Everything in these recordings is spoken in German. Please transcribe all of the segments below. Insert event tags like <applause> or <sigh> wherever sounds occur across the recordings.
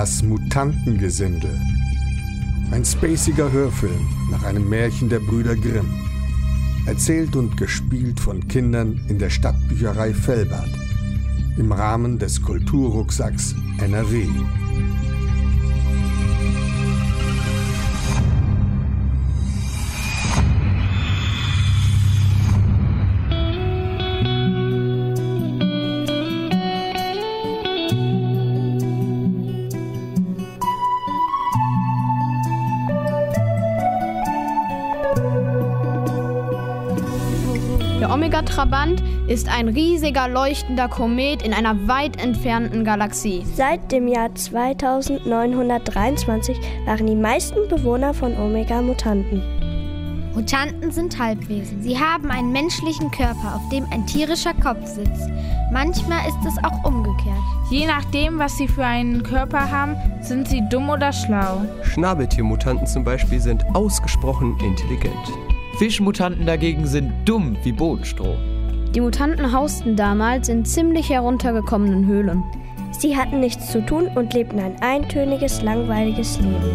Das Mutantengesindel. Ein spaciger Hörfilm nach einem Märchen der Brüder Grimm. Erzählt und gespielt von Kindern in der Stadtbücherei Fellbad im Rahmen des Kulturrucksacks NRW. Der Omega-Trabant ist ein riesiger leuchtender Komet in einer weit entfernten Galaxie. Seit dem Jahr 2923 waren die meisten Bewohner von Omega Mutanten. Mutanten sind Halbwesen. Sie haben einen menschlichen Körper, auf dem ein tierischer Kopf sitzt. Manchmal ist es auch umgekehrt. Je nachdem, was sie für einen Körper haben, sind sie dumm oder schlau. Schnabeltiermutanten zum Beispiel sind ausgesprochen intelligent. Fischmutanten dagegen sind dumm wie Bodenstroh. Die Mutanten hausten damals in ziemlich heruntergekommenen Höhlen. Sie hatten nichts zu tun und lebten ein eintöniges, langweiliges Leben.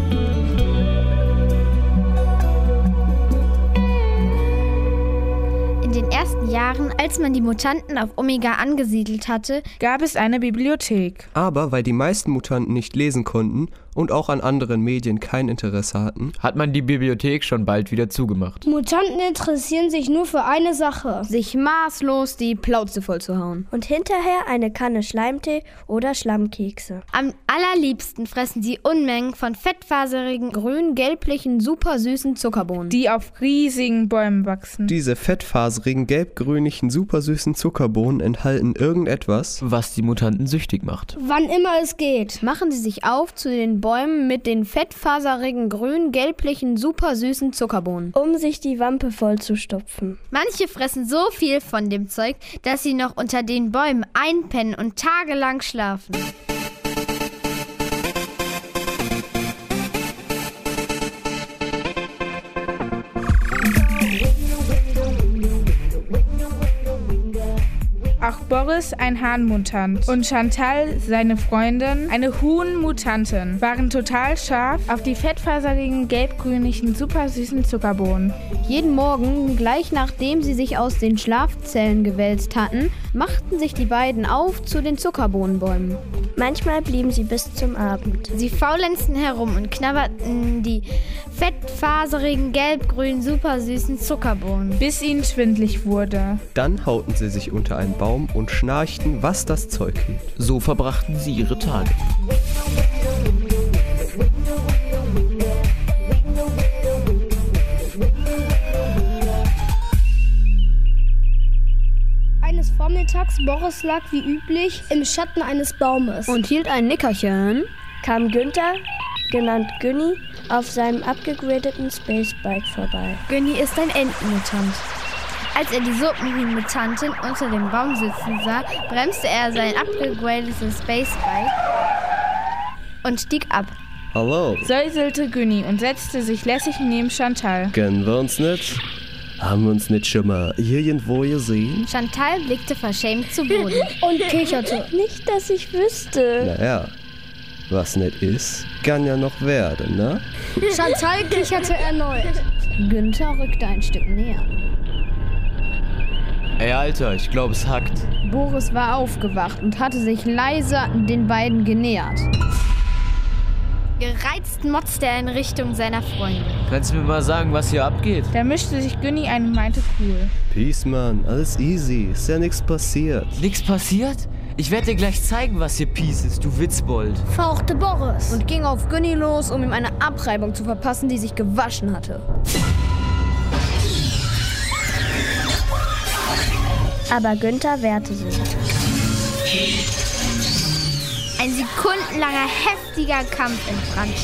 In den ersten Jahren, als man die Mutanten auf Omega angesiedelt hatte, gab es eine Bibliothek. Aber weil die meisten Mutanten nicht lesen konnten und auch an anderen Medien kein Interesse hatten, hat man die Bibliothek schon bald wieder zugemacht. Mutanten interessieren sich nur für eine Sache. Sich maßlos die Plauze vollzuhauen. Und hinterher eine Kanne Schleimtee oder Schlammkekse. Am allerliebsten fressen sie Unmengen von fettfaserigen, grün-gelblichen, supersüßen Zuckerbohnen. Die auf riesigen Bäumen wachsen. Diese fettfaserigen, gelb-grünlichen, supersüßen Zuckerbohnen enthalten irgendetwas, was die Mutanten süchtig macht. Wann immer es geht. Machen sie sich auf zu den Bäumen mit den fettfaserigen, grün-gelblichen, supersüßen Zuckerbohnen. Um sich die Wampe vollzustopfen. Manche fressen so viel von dem Zeug, dass sie noch unter den Bäumen einpennen und tagelang schlafen. Boris, ein Hahnmutant, und Chantal, seine Freundin, eine Huhnmutantin, waren total scharf auf die fettfaserigen, gelbgrünlichen, supersüßen Zuckerbohnen. Jeden Morgen, gleich nachdem sie sich aus den Schlafzellen gewälzt hatten, machten sich die beiden auf zu den Zuckerbohnenbäumen. Manchmal blieben sie bis zum Abend. Sie faulenzten herum und knabberten die fettfaserigen, gelbgrünen, supersüßen Zuckerbohnen. Bis ihnen schwindlig wurde. Dann hauten sie sich unter einen Baum und schnarchten, was das Zeug hielt. So verbrachten sie ihre Tage. Eines Vormittags Boris lag wie üblich im Schatten eines Baumes und hielt ein Nickerchen. Kam Günther, genannt Günni, auf seinem abgegradeten Spacebike vorbei. Günni ist ein Entenmutant. Als er die Suppenhuhn-Mutantin unter dem Baum sitzen sah, bremste er sein abgegradetes Spacebike und stieg ab. Hallo, Säuselte Günni und setzte sich lässig neben Chantal. kennen wir uns nicht? Haben wir uns nicht schon mal irgendwo gesehen? Chantal blickte verschämt zu Boden. <laughs> und kicherte. Nicht, dass ich wüsste. Naja, was nicht ist, kann ja noch werden, ne? Chantal kicherte erneut. Günther rückte ein Stück näher. Ey, Alter, ich glaube, es hackt. Boris war aufgewacht und hatte sich leise den beiden genähert. Gereizt motzte er in Richtung seiner Freundin. Kannst du mir mal sagen, was hier abgeht? Da mischte sich Günni ein und meinte cool. Peace, Mann, alles easy, ist ja nichts passiert. Nichts passiert? Ich werde dir gleich zeigen, was hier Peace ist, du Witzbold. Fauchte Boris. Und ging auf Günni los, um ihm eine Abreibung zu verpassen, die sich gewaschen hatte. Aber Günther wehrte sich. Ein sekundenlanger, heftiger Kampf entbrannte.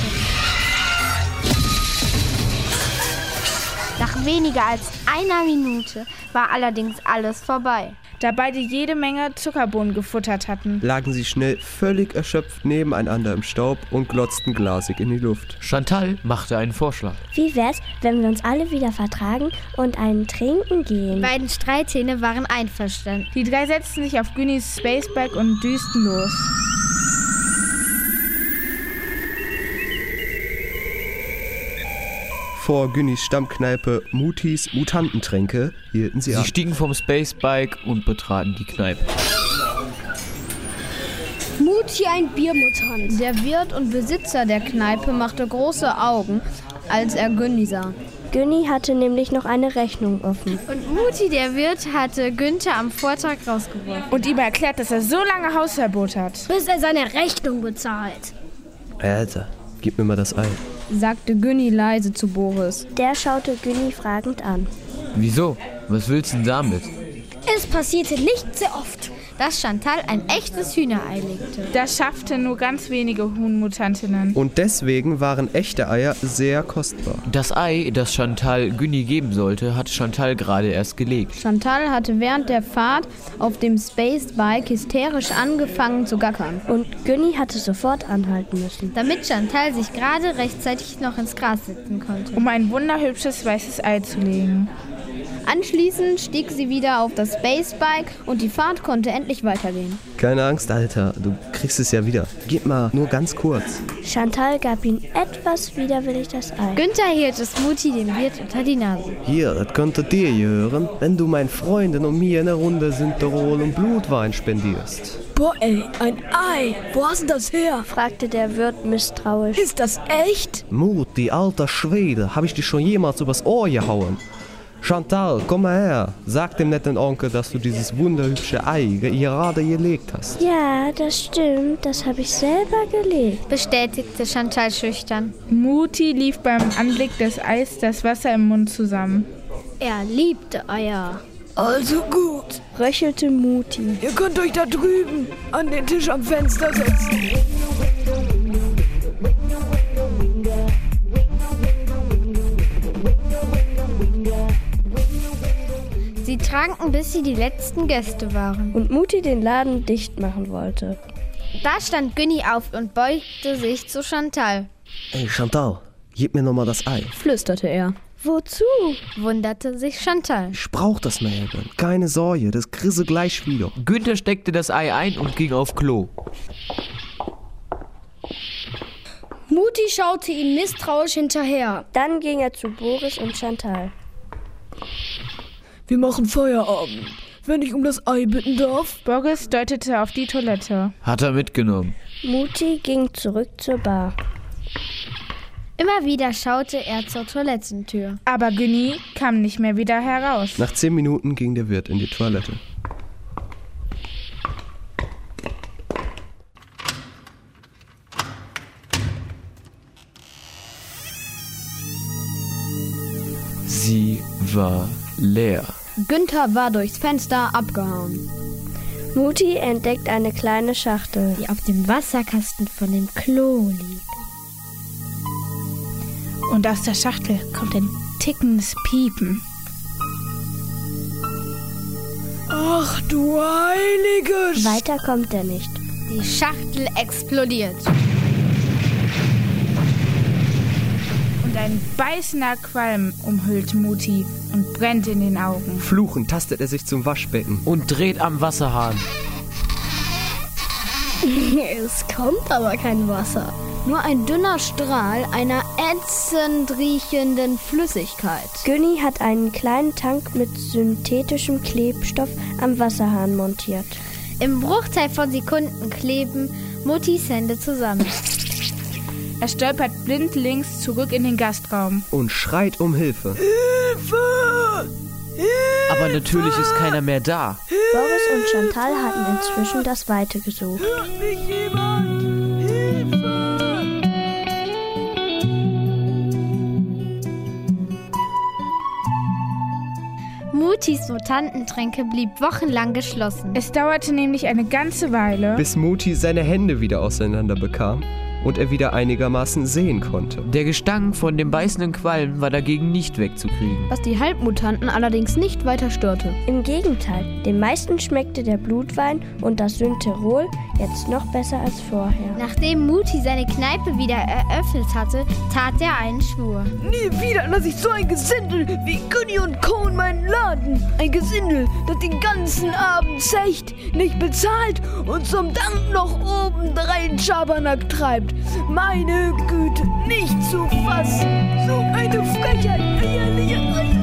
Nach weniger als einer Minute war allerdings alles vorbei. Da beide jede Menge Zuckerbohnen gefuttert hatten, lagen sie schnell völlig erschöpft nebeneinander im Staub und glotzten glasig in die Luft. Chantal machte einen Vorschlag. Wie wär's, wenn wir uns alle wieder vertragen und einen trinken gehen? Die beiden Streithähne waren einverstanden. Die drei setzten sich auf Günnis Spacebike und düsten los. Vor Günnis Stammkneipe Mutis Mutantentränke hielten sie, Sie an. stiegen vom Spacebike und betraten die Kneipe. Mutti ein Biermutant. Der Wirt und Besitzer der Kneipe machte große Augen, als er Günni sah. Günni hatte nämlich noch eine Rechnung offen. Und Muti, der Wirt, hatte Günther am Vortag rausgeworfen. Und ihm erklärt, dass er so lange Hausverbot hat. Bis er seine Rechnung bezahlt. Alter, gib mir mal das Ei. Sagte Günni leise zu Boris. Der schaute Günni fragend an. Wieso? Was willst du denn damit? Es passierte nicht sehr oft. Dass Chantal ein echtes Hühnerei legte. Das schafften nur ganz wenige Huhnmutantinnen. Und deswegen waren echte Eier sehr kostbar. Das Ei, das Chantal Günni geben sollte, hat Chantal gerade erst gelegt. Chantal hatte während der Fahrt auf dem Spacebike hysterisch angefangen zu gackern. Und Günni hatte sofort anhalten müssen. Damit Chantal sich gerade rechtzeitig noch ins Gras setzen konnte. Um ein wunderhübsches weißes Ei zu legen. Anschließend stieg sie wieder auf das Spacebike und die Fahrt konnte endlich weitergehen. Keine Angst, Alter, du kriegst es ja wieder. Gib mal nur ganz kurz. Chantal gab ihm etwas widerwillig das Ei. Günther hielt es Muti dem Wirt unter die Nase. Hier, das könnte dir gehören, wenn du meinen Freunden und mir eine Runde Sinterol und Blutwein spendierst. Boah, ey, ein Ei. Wo hast du das her? fragte der Wirt misstrauisch. Ist das echt? Mutti, alter Schwede, hab ich dich schon jemals übers Ohr gehauen? Chantal, komm mal her. Sag dem netten Onkel, dass du dieses wunderhübsche Ei gerade gelegt hast. Ja, das stimmt. Das habe ich selber gelegt. Bestätigte Chantal schüchtern. Muti lief beim Anblick des Eis das Wasser im Mund zusammen. Er liebte Eier. Also gut. Röchelte Muti. Ihr könnt euch da drüben an den Tisch am Fenster setzen. Tranken, bis sie die letzten Gäste waren. Und Muti den Laden dicht machen wollte. Da stand Günni auf und beugte sich zu Chantal. Ey, Chantal, gib mir nochmal das Ei. Flüsterte er. Wozu? Wunderte sich Chantal. Ich brauch das mehr, Eben. Keine Sorge, das kriege gleich wieder. Günther steckte das Ei ein und ging auf Klo. Mutti schaute ihm misstrauisch hinterher. Dann ging er zu Boris und Chantal. Wir machen Feierabend. Wenn ich um das Ei bitten darf. Boris deutete auf die Toilette. Hat er mitgenommen. Muti ging zurück zur Bar. Immer wieder schaute er zur Toilettentür. Aber Günni kam nicht mehr wieder heraus. Nach zehn Minuten ging der Wirt in die Toilette. Sie war leer. Günther war durchs Fenster abgehauen. Muti entdeckt eine kleine Schachtel. Die auf dem Wasserkasten von dem Klo liegt. Und aus der Schachtel kommt ein tickendes Piepen. Ach du Heilige. Weiter kommt er nicht. Die Schachtel explodiert. Ein beißender Qualm umhüllt Muti und brennt in den Augen. Fluchend tastet er sich zum Waschbecken. Und dreht am Wasserhahn. <laughs> Es kommt aber kein Wasser. Nur ein dünner Strahl einer ätzend riechenden Flüssigkeit. Günni hat einen kleinen Tank mit synthetischem Klebstoff am Wasserhahn montiert. Im Bruchteil von Sekunden kleben Muttis Hände zusammen. Er stolpert blindlings zurück in den Gastraum. Und schreit um Hilfe. Hilfe! Aber natürlich ist keiner mehr da. Boris und Chantal hatten inzwischen das Weite gesucht. Hört mich jemand? Hilfe! Mutis Mutantentränke blieb wochenlang geschlossen. Es dauerte nämlich eine ganze Weile. Bis Muti seine Hände wieder auseinander bekam und er wieder einigermaßen sehen konnte. Der Gestank von dem beißenden Qualm war dagegen nicht wegzukriegen. Was die Halbmutanten allerdings nicht weiter störte. Im Gegenteil, den meisten schmeckte der Blutwein und das Synterol jetzt noch besser als vorher. Nachdem Muti seine Kneipe wieder eröffnet hatte, tat er einen Schwur. Nie wieder lasse ich so ein Gesindel wie Günni und Co. in meinen Laden. Ein Gesindel, das den ganzen Abend zecht, nicht bezahlt und zum Dank noch obendrein Schabernack treibt. Meine Güte, nicht zu fassen. So eine Frechheit. Eierliche Eier.